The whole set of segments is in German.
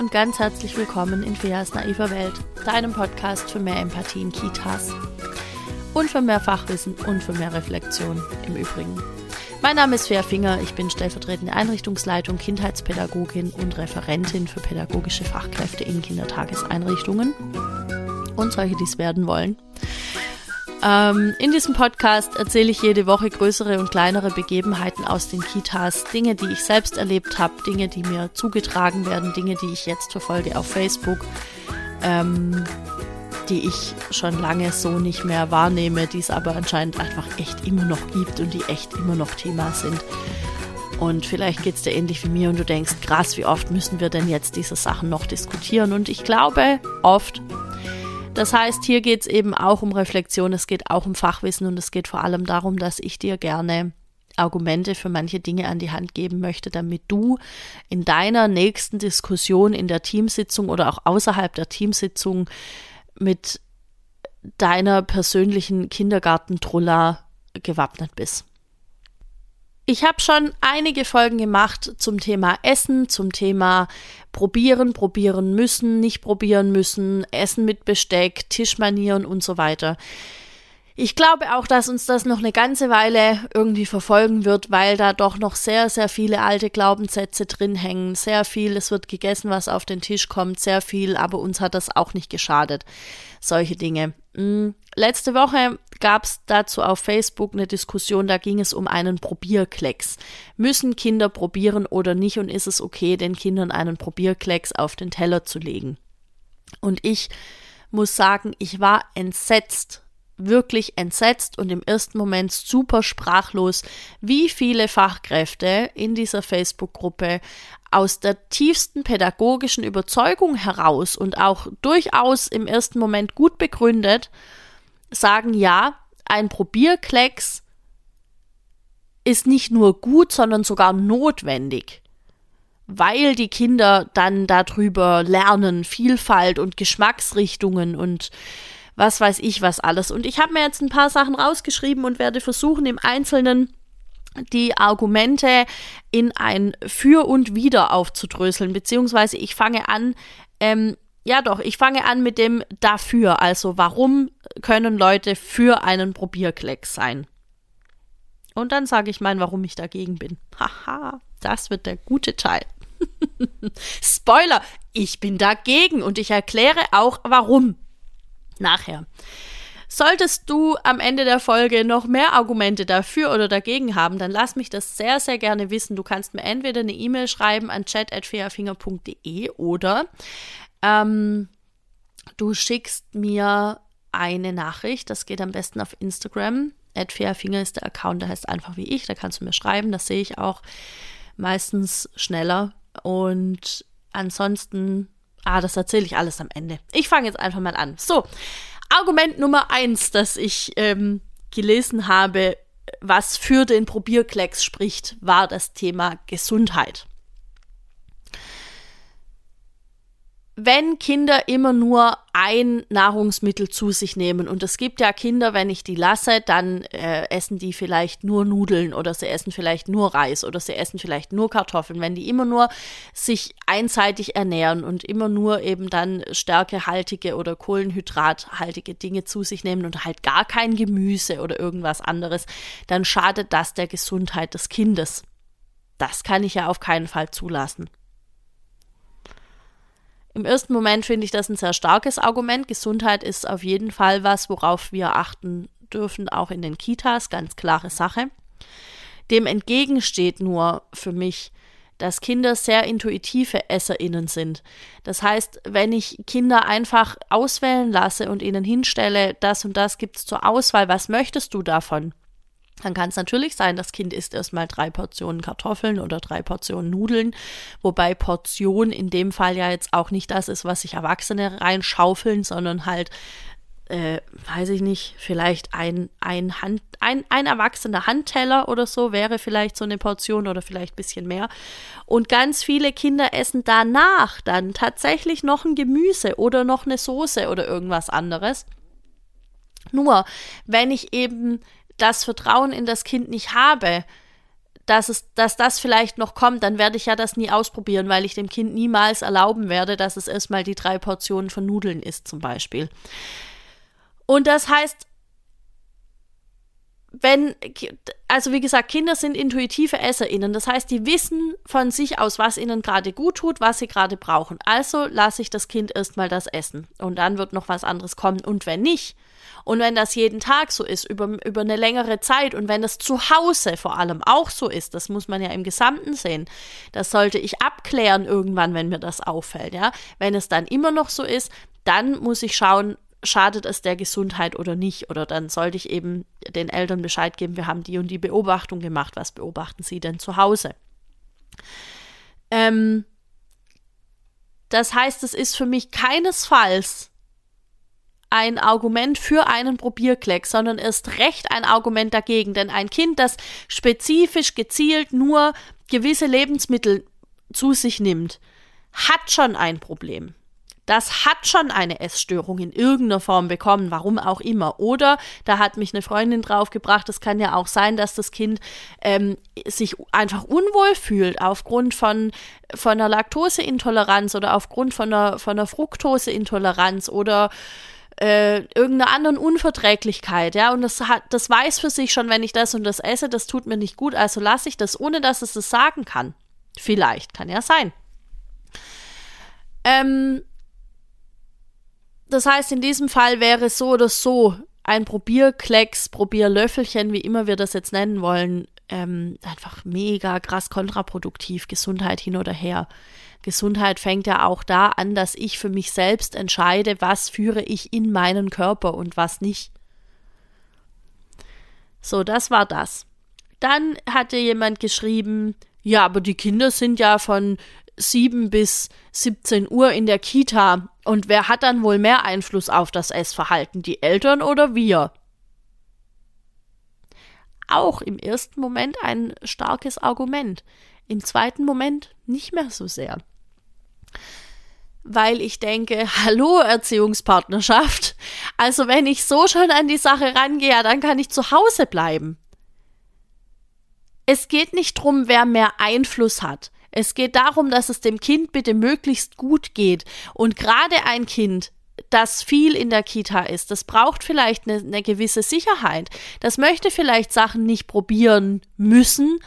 und ganz herzlich willkommen in Feas naiver Welt, deinem Podcast für mehr Empathie in Kitas. Und für mehr Fachwissen und für mehr Reflexion im Übrigen. Mein Name ist Fea Finger, ich bin stellvertretende Einrichtungsleitung, Kindheitspädagogin und Referentin für pädagogische Fachkräfte in Kindertageseinrichtungen und solche, die es werden wollen. Ähm, in diesem Podcast erzähle ich jede Woche größere und kleinere Begebenheiten aus den Kitas, Dinge, die ich selbst erlebt habe, Dinge, die mir zugetragen werden, Dinge, die ich jetzt verfolge auf Facebook, ähm, die ich schon lange so nicht mehr wahrnehme, die es aber anscheinend einfach echt immer noch gibt und die echt immer noch Thema sind. Und vielleicht geht es dir ähnlich wie mir und du denkst, krass, wie oft müssen wir denn jetzt diese Sachen noch diskutieren? Und ich glaube, oft das heißt, hier geht es eben auch um Reflexion, es geht auch um Fachwissen und es geht vor allem darum, dass ich dir gerne Argumente für manche Dinge an die Hand geben möchte, damit du in deiner nächsten Diskussion in der Teamsitzung oder auch außerhalb der Teamsitzung mit deiner persönlichen Kindergartentrulla gewappnet bist. Ich habe schon einige Folgen gemacht zum Thema Essen, zum Thema probieren, probieren müssen, nicht probieren müssen, Essen mit Besteck, Tischmanieren und so weiter. Ich glaube auch, dass uns das noch eine ganze Weile irgendwie verfolgen wird, weil da doch noch sehr, sehr viele alte Glaubenssätze drin hängen. Sehr viel, es wird gegessen, was auf den Tisch kommt, sehr viel, aber uns hat das auch nicht geschadet. Solche Dinge. Hm, letzte Woche gab es dazu auf Facebook eine Diskussion, da ging es um einen Probierklecks. Müssen Kinder probieren oder nicht und ist es okay, den Kindern einen Probierklecks auf den Teller zu legen? Und ich muss sagen, ich war entsetzt, wirklich entsetzt und im ersten Moment super sprachlos, wie viele Fachkräfte in dieser Facebook-Gruppe aus der tiefsten pädagogischen Überzeugung heraus und auch durchaus im ersten Moment gut begründet sagen, ja, ein Probierklecks ist nicht nur gut, sondern sogar notwendig, weil die Kinder dann darüber lernen, Vielfalt und Geschmacksrichtungen und was weiß ich was alles. Und ich habe mir jetzt ein paar Sachen rausgeschrieben und werde versuchen, im Einzelnen die Argumente in ein Für und Wider aufzudröseln, beziehungsweise ich fange an, ähm, ja doch, ich fange an mit dem dafür, also warum können Leute für einen Probierklecks sein? Und dann sage ich mal, warum ich dagegen bin. Haha, das wird der gute Teil. Spoiler, ich bin dagegen und ich erkläre auch warum. Nachher. Solltest du am Ende der Folge noch mehr Argumente dafür oder dagegen haben, dann lass mich das sehr, sehr gerne wissen. Du kannst mir entweder eine E-Mail schreiben an chat.fairfinger.de oder ähm, du schickst mir eine Nachricht. Das geht am besten auf Instagram. Fairfinger ist der Account, der heißt einfach wie ich. Da kannst du mir schreiben. Das sehe ich auch meistens schneller. Und ansonsten, ah, das erzähle ich alles am Ende. Ich fange jetzt einfach mal an. So, Argument Nummer eins, das ich ähm, gelesen habe, was für den Probierklecks spricht, war das Thema Gesundheit. Wenn Kinder immer nur ein Nahrungsmittel zu sich nehmen und es gibt ja Kinder, wenn ich die lasse, dann äh, essen die vielleicht nur Nudeln oder sie essen vielleicht nur Reis oder sie essen vielleicht nur Kartoffeln. Wenn die immer nur sich einseitig ernähren und immer nur eben dann stärkehaltige oder kohlenhydrathaltige Dinge zu sich nehmen und halt gar kein Gemüse oder irgendwas anderes, dann schadet das der Gesundheit des Kindes. Das kann ich ja auf keinen Fall zulassen. Im ersten Moment finde ich das ein sehr starkes Argument. Gesundheit ist auf jeden Fall was, worauf wir achten dürfen, auch in den Kitas, ganz klare Sache. Dem entgegensteht nur für mich, dass Kinder sehr intuitive EsserInnen sind. Das heißt, wenn ich Kinder einfach auswählen lasse und ihnen hinstelle, das und das gibt es zur Auswahl, was möchtest du davon? Dann kann es natürlich sein, das Kind isst erstmal drei Portionen Kartoffeln oder drei Portionen Nudeln, wobei Portion in dem Fall ja jetzt auch nicht das ist, was sich Erwachsene reinschaufeln, sondern halt, äh, weiß ich nicht, vielleicht ein, ein, Hand, ein, ein erwachsener Handteller oder so wäre vielleicht so eine Portion oder vielleicht ein bisschen mehr. Und ganz viele Kinder essen danach dann tatsächlich noch ein Gemüse oder noch eine Soße oder irgendwas anderes. Nur, wenn ich eben das Vertrauen in das Kind nicht habe, dass, es, dass das vielleicht noch kommt, dann werde ich ja das nie ausprobieren, weil ich dem Kind niemals erlauben werde, dass es erstmal die drei Portionen von Nudeln isst, zum Beispiel. Und das heißt, wenn, also wie gesagt, Kinder sind intuitive EsserInnen. Das heißt, die wissen von sich aus, was ihnen gerade gut tut, was sie gerade brauchen. Also lasse ich das Kind erstmal das essen. Und dann wird noch was anderes kommen. Und wenn nicht, und wenn das jeden Tag so ist, über, über eine längere Zeit, und wenn das zu Hause vor allem auch so ist, das muss man ja im Gesamten sehen, das sollte ich abklären irgendwann, wenn mir das auffällt, ja. Wenn es dann immer noch so ist, dann muss ich schauen, schadet es der Gesundheit oder nicht. Oder dann sollte ich eben den Eltern Bescheid geben, wir haben die und die Beobachtung gemacht. Was beobachten sie denn zu Hause? Ähm, das heißt, es ist für mich keinesfalls ein Argument für einen Probierkleck, sondern ist recht ein Argument dagegen. Denn ein Kind, das spezifisch gezielt nur gewisse Lebensmittel zu sich nimmt, hat schon ein Problem das hat schon eine Essstörung in irgendeiner Form bekommen, warum auch immer. Oder da hat mich eine Freundin draufgebracht, es kann ja auch sein, dass das Kind ähm, sich einfach unwohl fühlt aufgrund von, von einer Laktoseintoleranz oder aufgrund von einer, von einer Fructoseintoleranz oder äh, irgendeiner anderen Unverträglichkeit, ja, und das hat, das weiß für sich schon, wenn ich das und das esse, das tut mir nicht gut, also lasse ich das, ohne dass es das sagen kann. Vielleicht, kann ja sein. Ähm, das heißt, in diesem Fall wäre so oder so ein Probierklecks, Probierlöffelchen, wie immer wir das jetzt nennen wollen, ähm, einfach mega krass kontraproduktiv, Gesundheit hin oder her. Gesundheit fängt ja auch da an, dass ich für mich selbst entscheide, was führe ich in meinen Körper und was nicht. So, das war das. Dann hatte jemand geschrieben, ja, aber die Kinder sind ja von 7 bis 17 Uhr in der Kita. Und wer hat dann wohl mehr Einfluss auf das Essverhalten, die Eltern oder wir? Auch im ersten Moment ein starkes Argument, im zweiten Moment nicht mehr so sehr. Weil ich denke, hallo Erziehungspartnerschaft, also wenn ich so schon an die Sache rangehe, dann kann ich zu Hause bleiben. Es geht nicht darum, wer mehr Einfluss hat. Es geht darum, dass es dem Kind bitte möglichst gut geht. Und gerade ein Kind, das viel in der Kita ist, das braucht vielleicht eine, eine gewisse Sicherheit. Das möchte vielleicht Sachen nicht probieren müssen,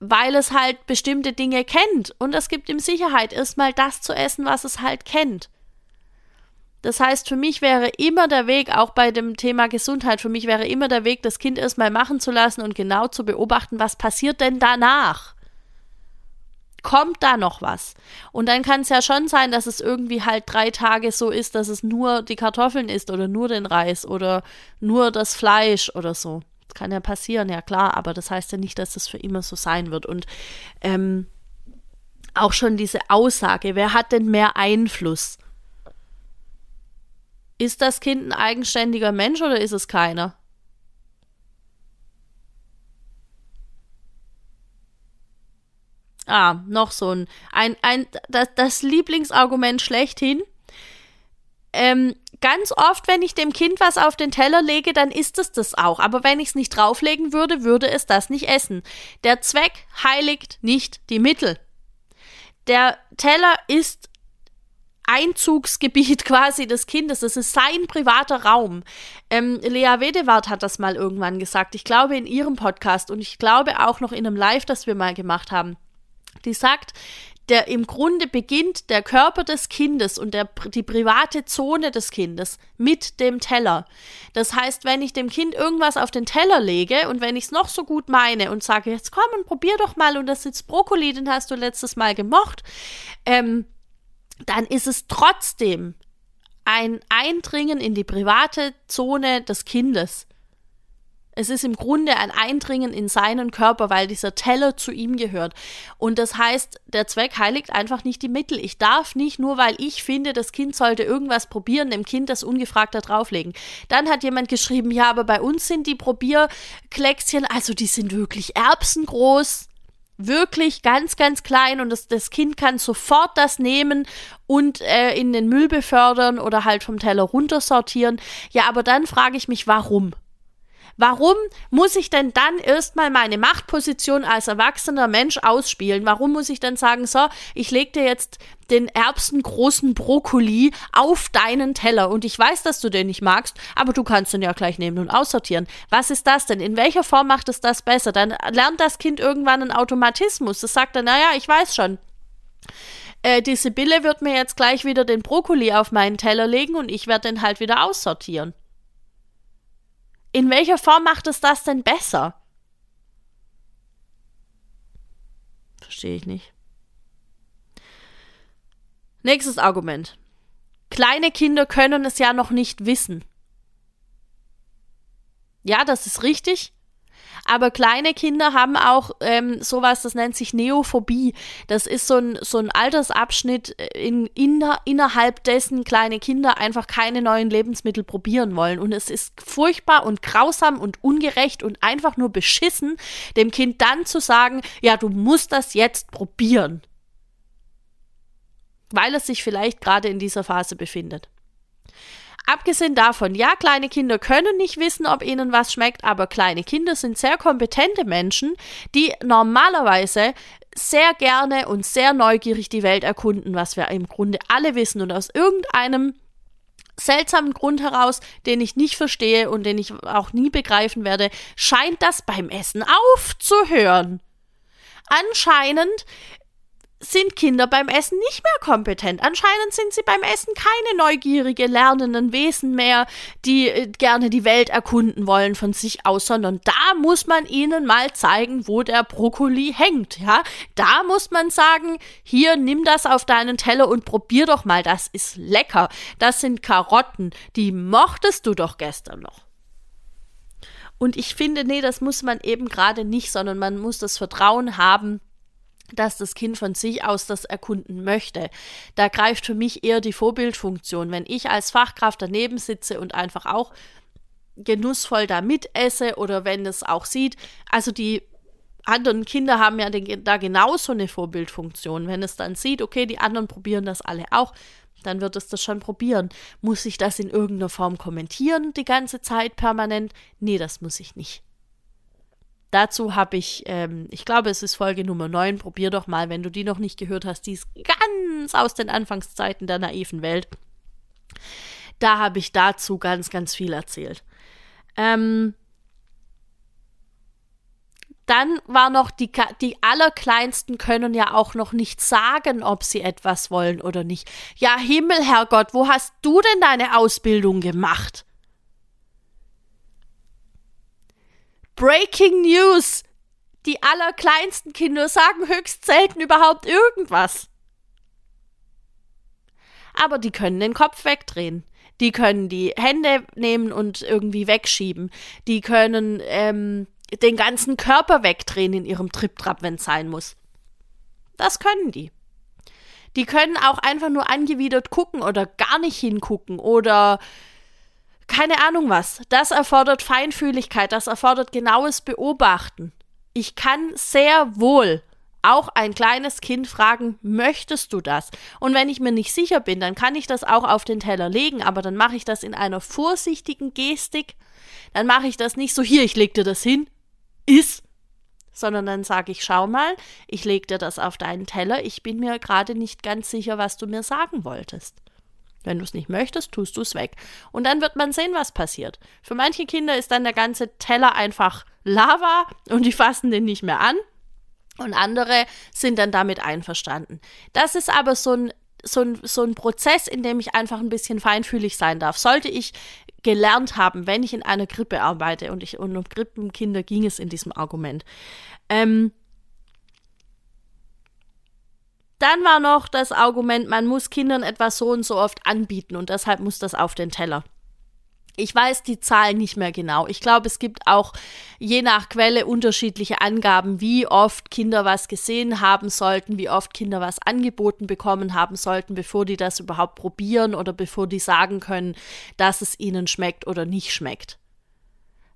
weil es halt bestimmte Dinge kennt. Und es gibt ihm Sicherheit, erstmal das zu essen, was es halt kennt. Das heißt, für mich wäre immer der Weg, auch bei dem Thema Gesundheit, für mich wäre immer der Weg, das Kind erstmal machen zu lassen und genau zu beobachten, was passiert denn danach kommt da noch was? Und dann kann es ja schon sein, dass es irgendwie halt drei Tage so ist, dass es nur die Kartoffeln isst oder nur den Reis oder nur das Fleisch oder so. Das kann ja passieren, ja klar, aber das heißt ja nicht, dass es für immer so sein wird. Und ähm, auch schon diese Aussage, wer hat denn mehr Einfluss? Ist das Kind ein eigenständiger Mensch oder ist es keiner? Ah, noch so ein, ein, ein das, das Lieblingsargument schlechthin. Ähm, ganz oft, wenn ich dem Kind was auf den Teller lege, dann isst es das auch. Aber wenn ich es nicht drauflegen würde, würde es das nicht essen. Der Zweck heiligt nicht die Mittel. Der Teller ist Einzugsgebiet quasi des Kindes. Das ist sein privater Raum. Ähm, Lea Wedewart hat das mal irgendwann gesagt. Ich glaube in ihrem Podcast und ich glaube auch noch in einem Live, das wir mal gemacht haben die sagt, der im Grunde beginnt der Körper des Kindes und der, die private Zone des Kindes mit dem Teller. Das heißt, wenn ich dem Kind irgendwas auf den Teller lege und wenn ich es noch so gut meine und sage, jetzt komm und probier doch mal und das ist Brokkoli, den hast du letztes Mal gemocht, ähm, dann ist es trotzdem ein Eindringen in die private Zone des Kindes. Es ist im Grunde ein Eindringen in seinen Körper, weil dieser Teller zu ihm gehört. Und das heißt, der Zweck heiligt einfach nicht die Mittel. Ich darf nicht, nur weil ich finde, das Kind sollte irgendwas probieren, dem Kind das ungefragt da drauflegen. Dann hat jemand geschrieben, ja, aber bei uns sind die Probierkleckschen, also die sind wirklich erbsengroß wirklich ganz, ganz klein und das, das Kind kann sofort das nehmen und äh, in den Müll befördern oder halt vom Teller runtersortieren. Ja, aber dann frage ich mich, warum? Warum muss ich denn dann erstmal meine Machtposition als erwachsener Mensch ausspielen? Warum muss ich dann sagen, so, ich leg dir jetzt den erbsengroßen Brokkoli auf deinen Teller und ich weiß, dass du den nicht magst, aber du kannst den ja gleich nehmen und aussortieren. Was ist das denn? In welcher Form macht es das besser? Dann lernt das Kind irgendwann einen Automatismus. Das sagt dann, naja, ich weiß schon. Äh, die Sibylle wird mir jetzt gleich wieder den Brokkoli auf meinen Teller legen und ich werde den halt wieder aussortieren. In welcher Form macht es das denn besser? Verstehe ich nicht. Nächstes Argument. Kleine Kinder können es ja noch nicht wissen. Ja, das ist richtig. Aber kleine Kinder haben auch ähm, sowas, das nennt sich Neophobie. Das ist so ein, so ein Altersabschnitt, äh, in, in, innerhalb dessen kleine Kinder einfach keine neuen Lebensmittel probieren wollen. Und es ist furchtbar und grausam und ungerecht und einfach nur beschissen, dem Kind dann zu sagen, ja, du musst das jetzt probieren. Weil es sich vielleicht gerade in dieser Phase befindet. Abgesehen davon, ja, kleine Kinder können nicht wissen, ob ihnen was schmeckt, aber kleine Kinder sind sehr kompetente Menschen, die normalerweise sehr gerne und sehr neugierig die Welt erkunden, was wir im Grunde alle wissen und aus irgendeinem seltsamen Grund heraus, den ich nicht verstehe und den ich auch nie begreifen werde, scheint das beim Essen aufzuhören. Anscheinend sind Kinder beim Essen nicht mehr kompetent. Anscheinend sind sie beim Essen keine neugierige, lernenden Wesen mehr, die äh, gerne die Welt erkunden wollen von sich aus, sondern da muss man ihnen mal zeigen, wo der Brokkoli hängt, ja? Da muss man sagen, hier nimm das auf deinen Teller und probier doch mal, das ist lecker. Das sind Karotten, die mochtest du doch gestern noch. Und ich finde, nee, das muss man eben gerade nicht, sondern man muss das Vertrauen haben, dass das Kind von sich aus das erkunden möchte. Da greift für mich eher die Vorbildfunktion. Wenn ich als Fachkraft daneben sitze und einfach auch genussvoll da mitesse oder wenn es auch sieht, also die anderen Kinder haben ja da genauso eine Vorbildfunktion. Wenn es dann sieht, okay, die anderen probieren das alle auch, dann wird es das schon probieren. Muss ich das in irgendeiner Form kommentieren die ganze Zeit permanent? Nee, das muss ich nicht. Dazu habe ich, ähm, ich glaube, es ist Folge Nummer 9. Probier doch mal, wenn du die noch nicht gehört hast. Die ist ganz aus den Anfangszeiten der naiven Welt. Da habe ich dazu ganz, ganz viel erzählt. Ähm, dann war noch, die, die Allerkleinsten können ja auch noch nicht sagen, ob sie etwas wollen oder nicht. Ja, Himmel, Herrgott, wo hast du denn deine Ausbildung gemacht? Breaking News! Die allerkleinsten Kinder sagen höchst selten überhaupt irgendwas. Aber die können den Kopf wegdrehen. Die können die Hände nehmen und irgendwie wegschieben. Die können ähm, den ganzen Körper wegdrehen in ihrem Triptrap, wenn es sein muss. Das können die. Die können auch einfach nur angewidert gucken oder gar nicht hingucken oder keine Ahnung was. Das erfordert Feinfühligkeit, das erfordert genaues Beobachten. Ich kann sehr wohl auch ein kleines Kind fragen, möchtest du das? Und wenn ich mir nicht sicher bin, dann kann ich das auch auf den Teller legen, aber dann mache ich das in einer vorsichtigen Gestik. Dann mache ich das nicht so, hier, ich leg dir das hin, ist, sondern dann sage ich, schau mal, ich leg dir das auf deinen Teller, ich bin mir gerade nicht ganz sicher, was du mir sagen wolltest. Wenn du es nicht möchtest, tust du es weg. Und dann wird man sehen, was passiert. Für manche Kinder ist dann der ganze Teller einfach Lava und die fassen den nicht mehr an. Und andere sind dann damit einverstanden. Das ist aber so ein, so ein, so ein Prozess, in dem ich einfach ein bisschen feinfühlig sein darf. Sollte ich gelernt haben, wenn ich in einer Krippe arbeite, und, ich, und um Krippenkinder ging es in diesem Argument, ähm, dann war noch das Argument, man muss Kindern etwas so und so oft anbieten und deshalb muss das auf den Teller. Ich weiß die Zahlen nicht mehr genau. Ich glaube, es gibt auch je nach Quelle unterschiedliche Angaben, wie oft Kinder was gesehen haben sollten, wie oft Kinder was angeboten bekommen haben sollten, bevor die das überhaupt probieren oder bevor die sagen können, dass es ihnen schmeckt oder nicht schmeckt.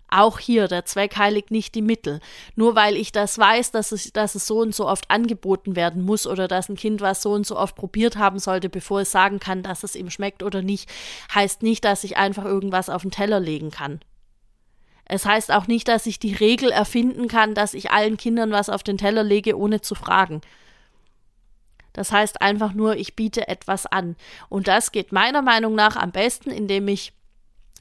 Auch hier, der Zweck heiligt nicht die Mittel. Nur weil ich das weiß, dass es, dass es so und so oft angeboten werden muss oder dass ein Kind was so und so oft probiert haben sollte, bevor es sagen kann, dass es ihm schmeckt oder nicht, heißt nicht, dass ich einfach irgendwas auf den Teller legen kann. Es heißt auch nicht, dass ich die Regel erfinden kann, dass ich allen Kindern was auf den Teller lege, ohne zu fragen. Das heißt einfach nur, ich biete etwas an. Und das geht meiner Meinung nach am besten, indem ich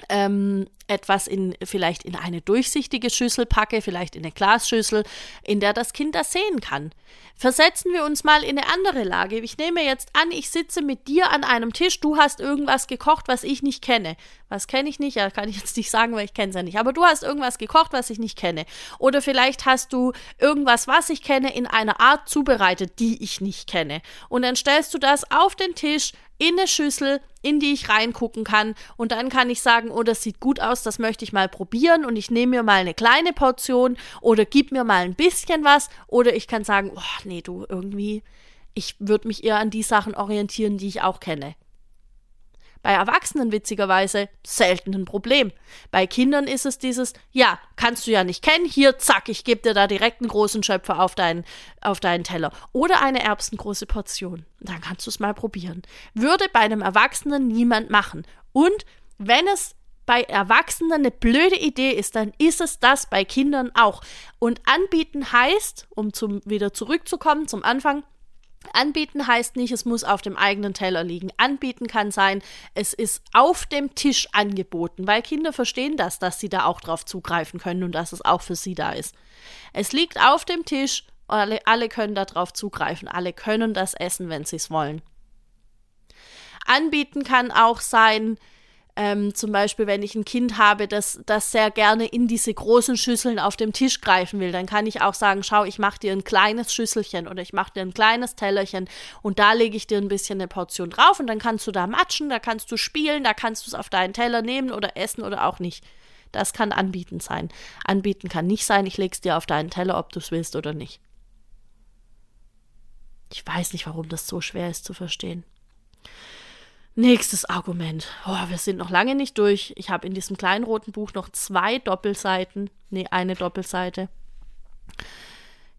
ähm, etwas in vielleicht in eine durchsichtige Schüssel packe, vielleicht in eine Glasschüssel, in der das Kind das sehen kann. Versetzen wir uns mal in eine andere Lage. Ich nehme jetzt an, ich sitze mit dir an einem Tisch, du hast irgendwas gekocht, was ich nicht kenne. Was kenne ich nicht? Ja, kann ich jetzt nicht sagen, weil ich kenne es ja nicht. Aber du hast irgendwas gekocht, was ich nicht kenne. Oder vielleicht hast du irgendwas, was ich kenne, in einer Art zubereitet, die ich nicht kenne. Und dann stellst du das auf den Tisch in eine Schüssel, in die ich reingucken kann. Und dann kann ich sagen, oh, das sieht gut aus, das möchte ich mal probieren. Und ich nehme mir mal eine kleine Portion oder gib mir mal ein bisschen was. Oder ich kann sagen, oh, nee, du, irgendwie, ich würde mich eher an die Sachen orientieren, die ich auch kenne. Bei Erwachsenen witzigerweise selten ein Problem. Bei Kindern ist es dieses, ja, kannst du ja nicht kennen, hier, zack, ich gebe dir da direkt einen großen Schöpfer auf deinen, auf deinen Teller. Oder eine erbsengroße Portion. Dann kannst du es mal probieren. Würde bei einem Erwachsenen niemand machen. Und wenn es bei Erwachsenen eine blöde Idee ist, dann ist es das bei Kindern auch. Und anbieten heißt, um zum, wieder zurückzukommen zum Anfang, Anbieten heißt nicht, es muss auf dem eigenen Teller liegen. Anbieten kann sein, es ist auf dem Tisch angeboten, weil Kinder verstehen das, dass sie da auch drauf zugreifen können und dass es auch für sie da ist. Es liegt auf dem Tisch, alle, alle können darauf zugreifen, alle können das essen, wenn sie es wollen. Anbieten kann auch sein, ähm, zum Beispiel, wenn ich ein Kind habe, das, das sehr gerne in diese großen Schüsseln auf dem Tisch greifen will, dann kann ich auch sagen, schau, ich mache dir ein kleines Schüsselchen oder ich mache dir ein kleines Tellerchen und da lege ich dir ein bisschen eine Portion drauf und dann kannst du da matschen, da kannst du spielen, da kannst du es auf deinen Teller nehmen oder essen oder auch nicht. Das kann anbieten sein. Anbieten kann nicht sein, ich lege es dir auf deinen Teller, ob du es willst oder nicht. Ich weiß nicht, warum das so schwer ist zu verstehen. Nächstes Argument. Oh, wir sind noch lange nicht durch. Ich habe in diesem kleinen roten Buch noch zwei Doppelseiten. Nee, eine Doppelseite.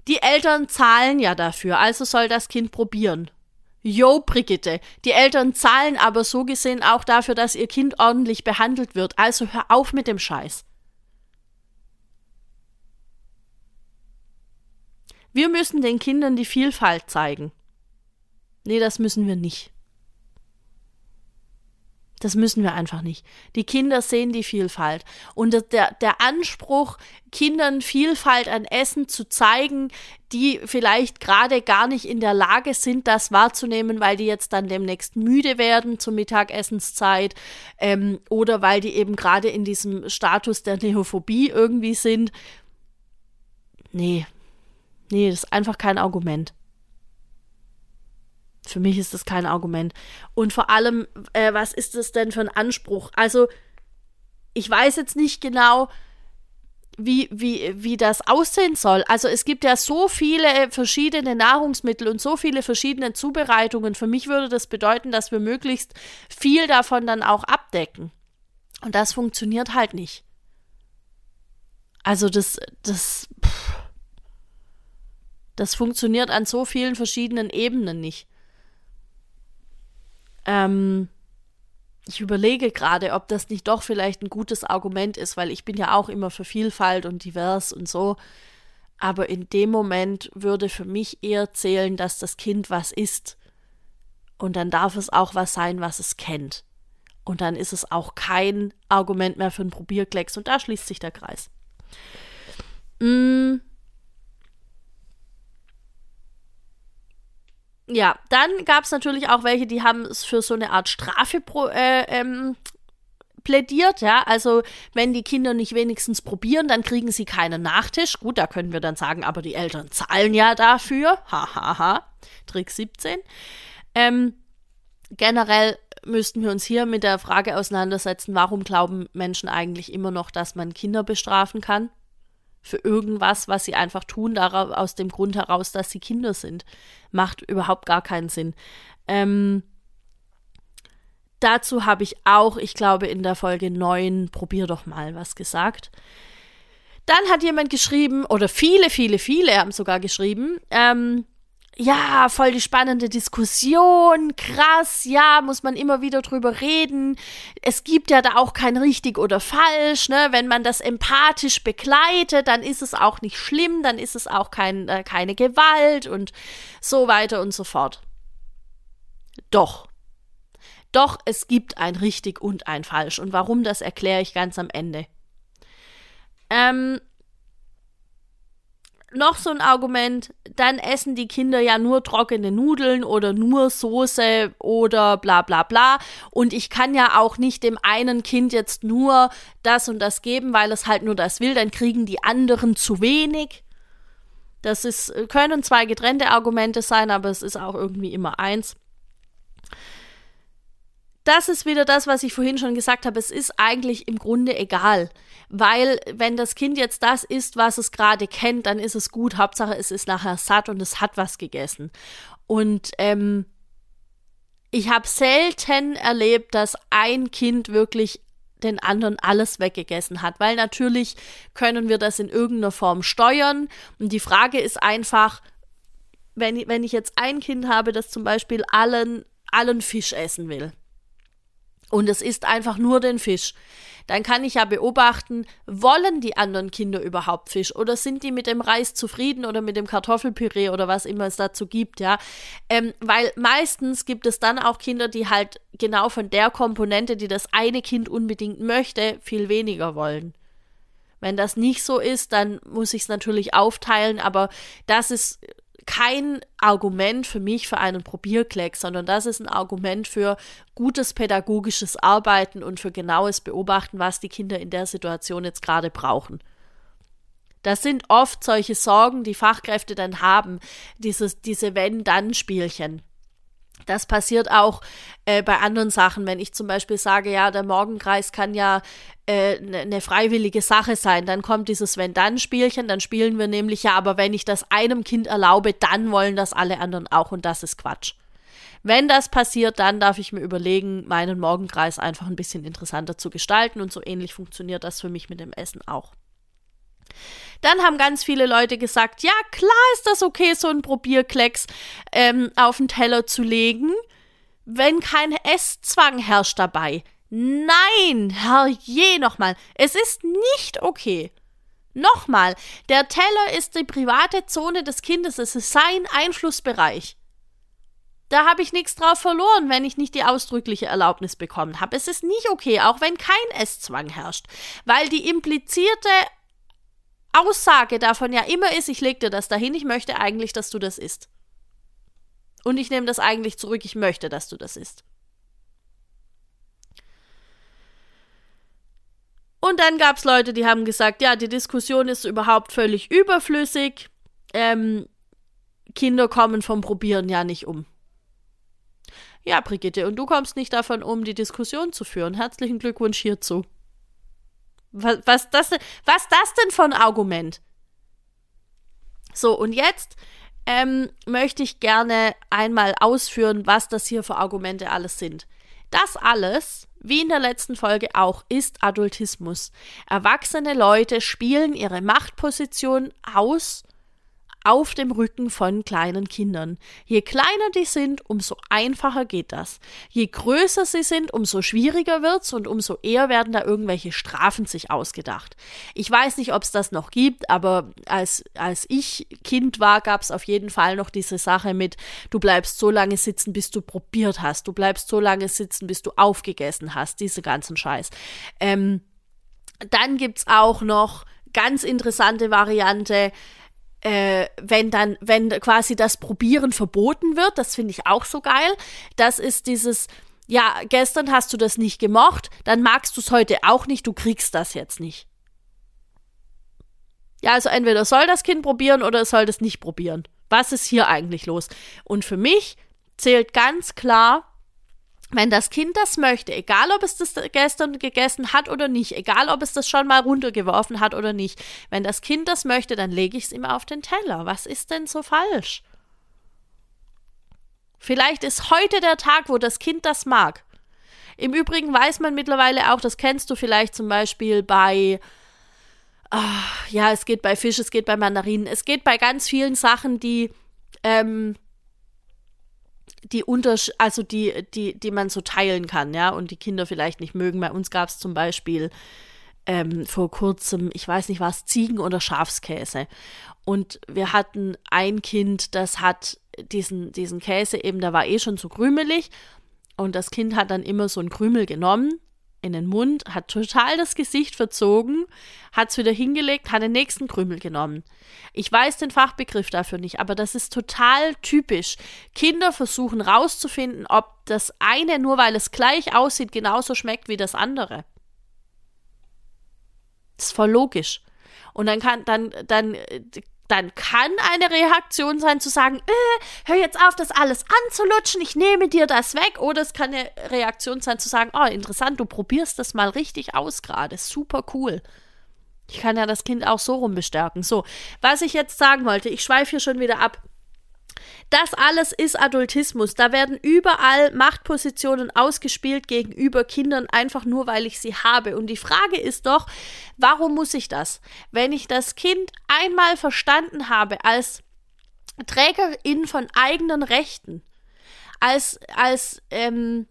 Die Eltern zahlen ja dafür, also soll das Kind probieren. Jo, Brigitte, die Eltern zahlen aber so gesehen auch dafür, dass ihr Kind ordentlich behandelt wird, also hör auf mit dem Scheiß. Wir müssen den Kindern die Vielfalt zeigen. Nee, das müssen wir nicht. Das müssen wir einfach nicht. Die Kinder sehen die Vielfalt. Und der, der Anspruch, Kindern Vielfalt an Essen zu zeigen, die vielleicht gerade gar nicht in der Lage sind, das wahrzunehmen, weil die jetzt dann demnächst müde werden zur Mittagessenszeit ähm, oder weil die eben gerade in diesem Status der Neophobie irgendwie sind. Nee, nee, das ist einfach kein Argument. Für mich ist das kein Argument. Und vor allem, äh, was ist das denn für ein Anspruch? Also, ich weiß jetzt nicht genau, wie, wie, wie das aussehen soll. Also es gibt ja so viele verschiedene Nahrungsmittel und so viele verschiedene Zubereitungen. Für mich würde das bedeuten, dass wir möglichst viel davon dann auch abdecken. Und das funktioniert halt nicht. Also das, das, pff, das funktioniert an so vielen verschiedenen Ebenen nicht. Ähm, ich überlege gerade, ob das nicht doch vielleicht ein gutes Argument ist, weil ich bin ja auch immer für Vielfalt und divers und so. Aber in dem Moment würde für mich eher zählen, dass das Kind was isst. Und dann darf es auch was sein, was es kennt. Und dann ist es auch kein Argument mehr für einen Probierklecks. Und da schließt sich der Kreis. Mm, Ja, dann gab es natürlich auch welche, die haben es für so eine Art Strafe pro, äh, ähm, plädiert, ja. Also, wenn die Kinder nicht wenigstens probieren, dann kriegen sie keinen Nachtisch. Gut, da können wir dann sagen, aber die Eltern zahlen ja dafür. Hahaha. Ha, ha. Trick 17. Ähm, generell müssten wir uns hier mit der Frage auseinandersetzen, warum glauben Menschen eigentlich immer noch, dass man Kinder bestrafen kann? Für irgendwas, was sie einfach tun, darauf, aus dem Grund heraus, dass sie Kinder sind. Macht überhaupt gar keinen Sinn. Ähm, dazu habe ich auch, ich glaube, in der Folge 9, probier doch mal was gesagt. Dann hat jemand geschrieben, oder viele, viele, viele haben sogar geschrieben, ähm, ja, voll die spannende Diskussion, krass, ja, muss man immer wieder drüber reden. Es gibt ja da auch kein richtig oder falsch, ne? Wenn man das empathisch begleitet, dann ist es auch nicht schlimm, dann ist es auch kein, äh, keine Gewalt und so weiter und so fort. Doch. Doch, es gibt ein richtig und ein falsch. Und warum, das erkläre ich ganz am Ende. Ähm, noch so ein Argument, dann essen die Kinder ja nur trockene Nudeln oder nur Soße oder bla bla bla. Und ich kann ja auch nicht dem einen Kind jetzt nur das und das geben, weil es halt nur das will, dann kriegen die anderen zu wenig. Das ist, können zwei getrennte Argumente sein, aber es ist auch irgendwie immer eins das ist wieder das, was ich vorhin schon gesagt habe. Es ist eigentlich im Grunde egal. Weil, wenn das Kind jetzt das isst, was es gerade kennt, dann ist es gut. Hauptsache, es ist nachher satt und es hat was gegessen. Und ähm, ich habe selten erlebt, dass ein Kind wirklich den anderen alles weggegessen hat, weil natürlich können wir das in irgendeiner Form steuern. Und die Frage ist einfach, wenn, wenn ich jetzt ein Kind habe, das zum Beispiel allen, allen Fisch essen will, und es ist einfach nur den Fisch, dann kann ich ja beobachten, wollen die anderen Kinder überhaupt Fisch oder sind die mit dem Reis zufrieden oder mit dem Kartoffelpüree oder was immer es dazu gibt, ja. Ähm, weil meistens gibt es dann auch Kinder, die halt genau von der Komponente, die das eine Kind unbedingt möchte, viel weniger wollen. Wenn das nicht so ist, dann muss ich es natürlich aufteilen, aber das ist kein Argument für mich für einen Probierkleck, sondern das ist ein Argument für gutes pädagogisches Arbeiten und für genaues Beobachten, was die Kinder in der Situation jetzt gerade brauchen. Das sind oft solche Sorgen, die Fachkräfte dann haben, dieses, diese Wenn-Dann-Spielchen. Das passiert auch äh, bei anderen Sachen, wenn ich zum Beispiel sage, ja, der Morgenkreis kann ja eine äh, ne freiwillige Sache sein. Dann kommt dieses Wenn-Dann-Spielchen, dann spielen wir nämlich ja, aber wenn ich das einem Kind erlaube, dann wollen das alle anderen auch und das ist Quatsch. Wenn das passiert, dann darf ich mir überlegen, meinen Morgenkreis einfach ein bisschen interessanter zu gestalten und so ähnlich funktioniert das für mich mit dem Essen auch. Dann haben ganz viele Leute gesagt, ja klar ist das okay, so ein Probierklecks ähm, auf den Teller zu legen, wenn kein Esszwang herrscht dabei. Nein, herrje nochmal, es ist nicht okay. Nochmal, der Teller ist die private Zone des Kindes, es ist sein Einflussbereich. Da habe ich nichts drauf verloren, wenn ich nicht die ausdrückliche Erlaubnis bekommen habe. Es ist nicht okay, auch wenn kein Esszwang herrscht, weil die implizierte Aussage davon ja immer ist, ich leg dir das dahin, ich möchte eigentlich, dass du das isst. Und ich nehme das eigentlich zurück, ich möchte, dass du das isst. Und dann gab es Leute, die haben gesagt, ja, die Diskussion ist überhaupt völlig überflüssig. Ähm, Kinder kommen vom Probieren ja nicht um. Ja, Brigitte, und du kommst nicht davon um, die Diskussion zu führen. Herzlichen Glückwunsch hierzu. Was, was, das, was das denn für ein Argument? So, und jetzt ähm, möchte ich gerne einmal ausführen, was das hier für Argumente alles sind. Das alles, wie in der letzten Folge auch, ist Adultismus. Erwachsene Leute spielen ihre Machtposition aus auf dem Rücken von kleinen Kindern. Je kleiner die sind, umso einfacher geht das. Je größer sie sind, umso schwieriger wird's und umso eher werden da irgendwelche Strafen sich ausgedacht. Ich weiß nicht, ob es das noch gibt, aber als, als ich Kind war, gab es auf jeden Fall noch diese Sache mit, du bleibst so lange sitzen, bis du probiert hast, du bleibst so lange sitzen, bis du aufgegessen hast, diese ganzen Scheiß. Ähm, dann gibt's auch noch ganz interessante Variante, äh, wenn dann, wenn quasi das Probieren verboten wird, das finde ich auch so geil. Das ist dieses, ja, gestern hast du das nicht gemocht, dann magst du es heute auch nicht, du kriegst das jetzt nicht. Ja, also entweder soll das Kind probieren oder es soll das nicht probieren. Was ist hier eigentlich los? Und für mich zählt ganz klar, wenn das Kind das möchte, egal ob es das gestern gegessen hat oder nicht, egal ob es das schon mal runtergeworfen hat oder nicht, wenn das Kind das möchte, dann lege ich es ihm auf den Teller. Was ist denn so falsch? Vielleicht ist heute der Tag, wo das Kind das mag. Im Übrigen weiß man mittlerweile auch, das kennst du vielleicht zum Beispiel bei, ach, ja, es geht bei Fisch, es geht bei Mandarinen, es geht bei ganz vielen Sachen, die ähm, die Untersch also die, die, die man so teilen kann, ja, und die Kinder vielleicht nicht mögen. Bei uns gab es zum Beispiel ähm, vor kurzem, ich weiß nicht was, Ziegen- oder Schafskäse. Und wir hatten ein Kind, das hat diesen, diesen Käse eben, der war eh schon so krümelig. Und das Kind hat dann immer so einen Krümel genommen in den Mund, hat total das Gesicht verzogen, hat es wieder hingelegt, hat den nächsten Krümel genommen. Ich weiß den Fachbegriff dafür nicht, aber das ist total typisch. Kinder versuchen rauszufinden, ob das eine, nur weil es gleich aussieht, genauso schmeckt wie das andere. Das ist voll logisch. Und dann kann, dann, dann dann kann eine Reaktion sein zu sagen, äh, hör jetzt auf, das alles anzulutschen, ich nehme dir das weg. Oder es kann eine Reaktion sein zu sagen, oh, interessant, du probierst das mal richtig aus gerade, super cool. Ich kann ja das Kind auch so rum bestärken. So, was ich jetzt sagen wollte, ich schweife hier schon wieder ab. Das alles ist Adultismus. Da werden überall Machtpositionen ausgespielt gegenüber Kindern, einfach nur weil ich sie habe. Und die Frage ist doch, warum muss ich das? Wenn ich das Kind einmal verstanden habe als Trägerin von eigenen Rechten, als, als, ähm,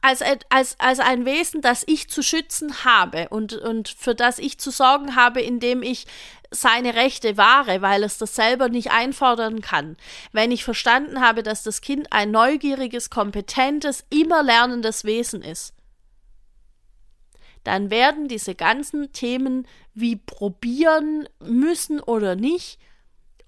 als, als, als ein Wesen, das ich zu schützen habe und, und für das ich zu sorgen habe, indem ich seine Rechte wahre, weil es das selber nicht einfordern kann. Wenn ich verstanden habe, dass das Kind ein neugieriges, kompetentes, immer lernendes Wesen ist, dann werden diese ganzen Themen wie probieren müssen oder nicht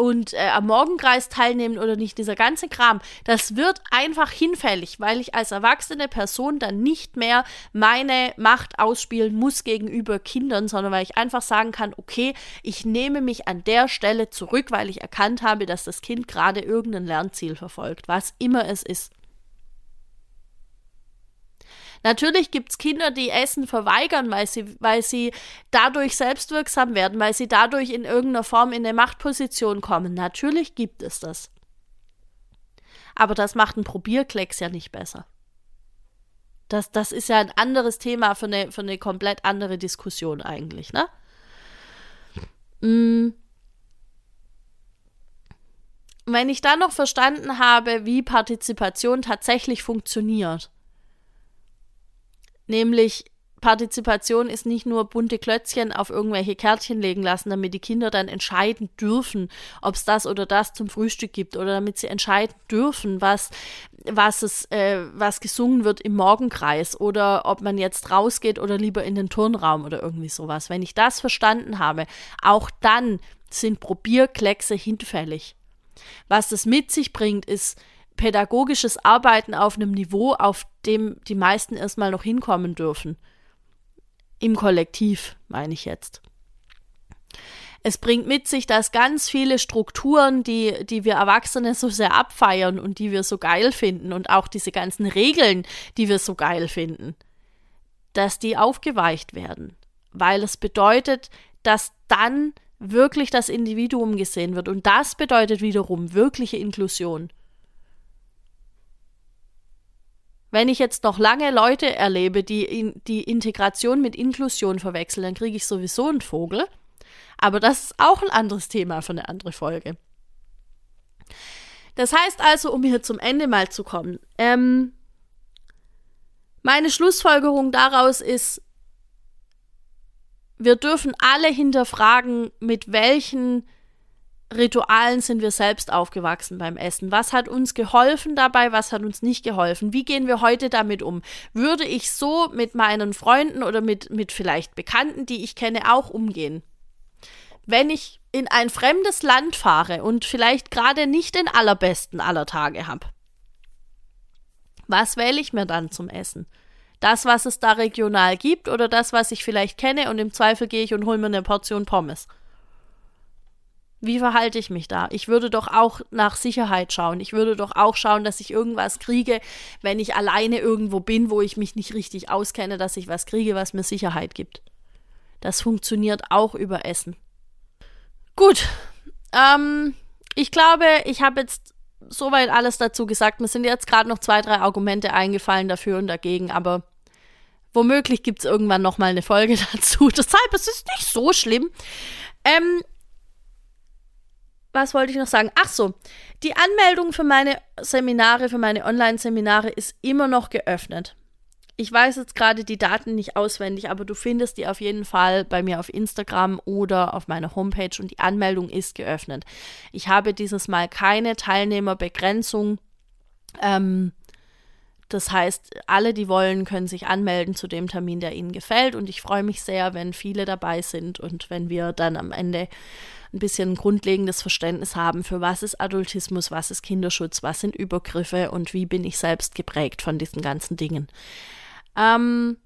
und äh, am Morgenkreis teilnehmen oder nicht, dieser ganze Kram, das wird einfach hinfällig, weil ich als erwachsene Person dann nicht mehr meine Macht ausspielen muss gegenüber Kindern, sondern weil ich einfach sagen kann, okay, ich nehme mich an der Stelle zurück, weil ich erkannt habe, dass das Kind gerade irgendein Lernziel verfolgt, was immer es ist. Natürlich gibt es Kinder, die Essen verweigern, weil sie, weil sie dadurch selbstwirksam werden, weil sie dadurch in irgendeiner Form in eine Machtposition kommen. Natürlich gibt es das. Aber das macht ein Probierklecks ja nicht besser. Das, das ist ja ein anderes Thema für eine, für eine komplett andere Diskussion eigentlich, ne? Mm. Wenn ich dann noch verstanden habe, wie Partizipation tatsächlich funktioniert, Nämlich Partizipation ist nicht nur bunte Klötzchen auf irgendwelche Kärtchen legen lassen, damit die Kinder dann entscheiden dürfen, ob es das oder das zum Frühstück gibt oder damit sie entscheiden dürfen, was was es äh, was gesungen wird im Morgenkreis oder ob man jetzt rausgeht oder lieber in den Turnraum oder irgendwie sowas. Wenn ich das verstanden habe, auch dann sind Probierkleckse hinfällig. Was das mit sich bringt, ist pädagogisches Arbeiten auf einem Niveau, auf dem die meisten erstmal noch hinkommen dürfen. Im Kollektiv, meine ich jetzt. Es bringt mit sich, dass ganz viele Strukturen, die, die wir Erwachsene so sehr abfeiern und die wir so geil finden und auch diese ganzen Regeln, die wir so geil finden, dass die aufgeweicht werden. Weil es bedeutet, dass dann wirklich das Individuum gesehen wird. Und das bedeutet wiederum wirkliche Inklusion. Wenn ich jetzt noch lange Leute erlebe, die in, die Integration mit Inklusion verwechseln, dann kriege ich sowieso einen Vogel. Aber das ist auch ein anderes Thema für eine andere Folge. Das heißt also, um hier zum Ende mal zu kommen, ähm, meine Schlussfolgerung daraus ist, wir dürfen alle hinterfragen, mit welchen Ritualen sind wir selbst aufgewachsen beim Essen? Was hat uns geholfen dabei? Was hat uns nicht geholfen? Wie gehen wir heute damit um? Würde ich so mit meinen Freunden oder mit, mit vielleicht Bekannten, die ich kenne, auch umgehen? Wenn ich in ein fremdes Land fahre und vielleicht gerade nicht den allerbesten aller Tage habe, was wähle ich mir dann zum Essen? Das, was es da regional gibt oder das, was ich vielleicht kenne und im Zweifel gehe ich und hole mir eine Portion Pommes? Wie verhalte ich mich da? Ich würde doch auch nach Sicherheit schauen. Ich würde doch auch schauen, dass ich irgendwas kriege, wenn ich alleine irgendwo bin, wo ich mich nicht richtig auskenne, dass ich was kriege, was mir Sicherheit gibt. Das funktioniert auch über Essen. Gut. Ähm, ich glaube, ich habe jetzt soweit alles dazu gesagt. Mir sind jetzt gerade noch zwei, drei Argumente eingefallen dafür und dagegen, aber womöglich gibt es irgendwann noch mal eine Folge dazu. Deshalb es ist nicht so schlimm. Ähm, was wollte ich noch sagen? Ach so, die Anmeldung für meine Seminare, für meine Online-Seminare ist immer noch geöffnet. Ich weiß jetzt gerade die Daten nicht auswendig, aber du findest die auf jeden Fall bei mir auf Instagram oder auf meiner Homepage und die Anmeldung ist geöffnet. Ich habe dieses Mal keine Teilnehmerbegrenzung. Ähm, das heißt, alle, die wollen, können sich anmelden zu dem Termin, der ihnen gefällt. Und ich freue mich sehr, wenn viele dabei sind und wenn wir dann am Ende ein bisschen ein grundlegendes Verständnis haben, für was ist Adultismus, was ist Kinderschutz, was sind Übergriffe und wie bin ich selbst geprägt von diesen ganzen Dingen. Ähm,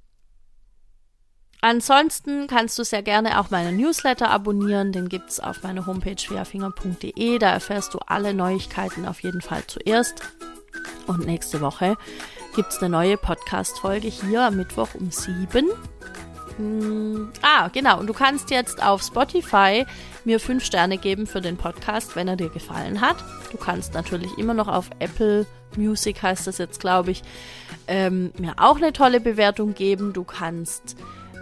ansonsten kannst du sehr gerne auch meinen Newsletter abonnieren. Den gibt es auf meiner Homepage viafinger.de. Da erfährst du alle Neuigkeiten auf jeden Fall zuerst. Und nächste Woche gibt es eine neue Podcast-Folge hier am Mittwoch um 7. Hm, ah, genau. Und du kannst jetzt auf Spotify mir fünf Sterne geben für den Podcast, wenn er dir gefallen hat. Du kannst natürlich immer noch auf Apple Music, heißt das jetzt, glaube ich, ähm, mir auch eine tolle Bewertung geben. Du kannst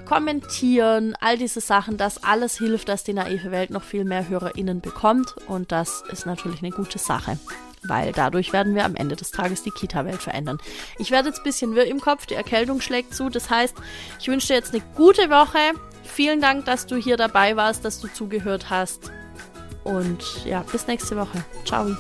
kommentieren, all diese Sachen, das alles hilft, dass die naive Welt noch viel mehr HörerInnen bekommt. Und das ist natürlich eine gute Sache weil dadurch werden wir am Ende des Tages die Kita-Welt verändern. Ich werde jetzt ein bisschen wirr im Kopf, die Erkältung schlägt zu. Das heißt, ich wünsche dir jetzt eine gute Woche. Vielen Dank, dass du hier dabei warst, dass du zugehört hast. Und ja, bis nächste Woche. Ciao.